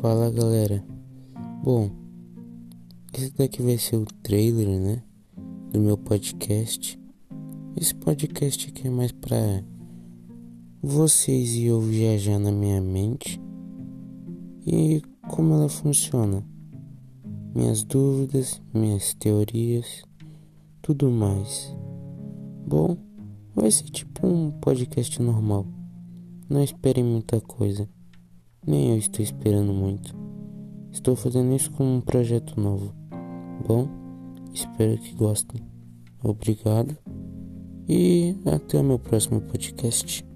Fala galera. Bom, esse daqui vai ser o trailer, né? Do meu podcast. Esse podcast aqui é mais pra vocês e eu viajar na minha mente e como ela funciona. Minhas dúvidas, minhas teorias, tudo mais. Bom, vai ser tipo um podcast normal. Não esperem muita coisa. Nem eu estou esperando muito. Estou fazendo isso como um projeto novo. Bom, espero que gostem. Obrigado e até o meu próximo podcast.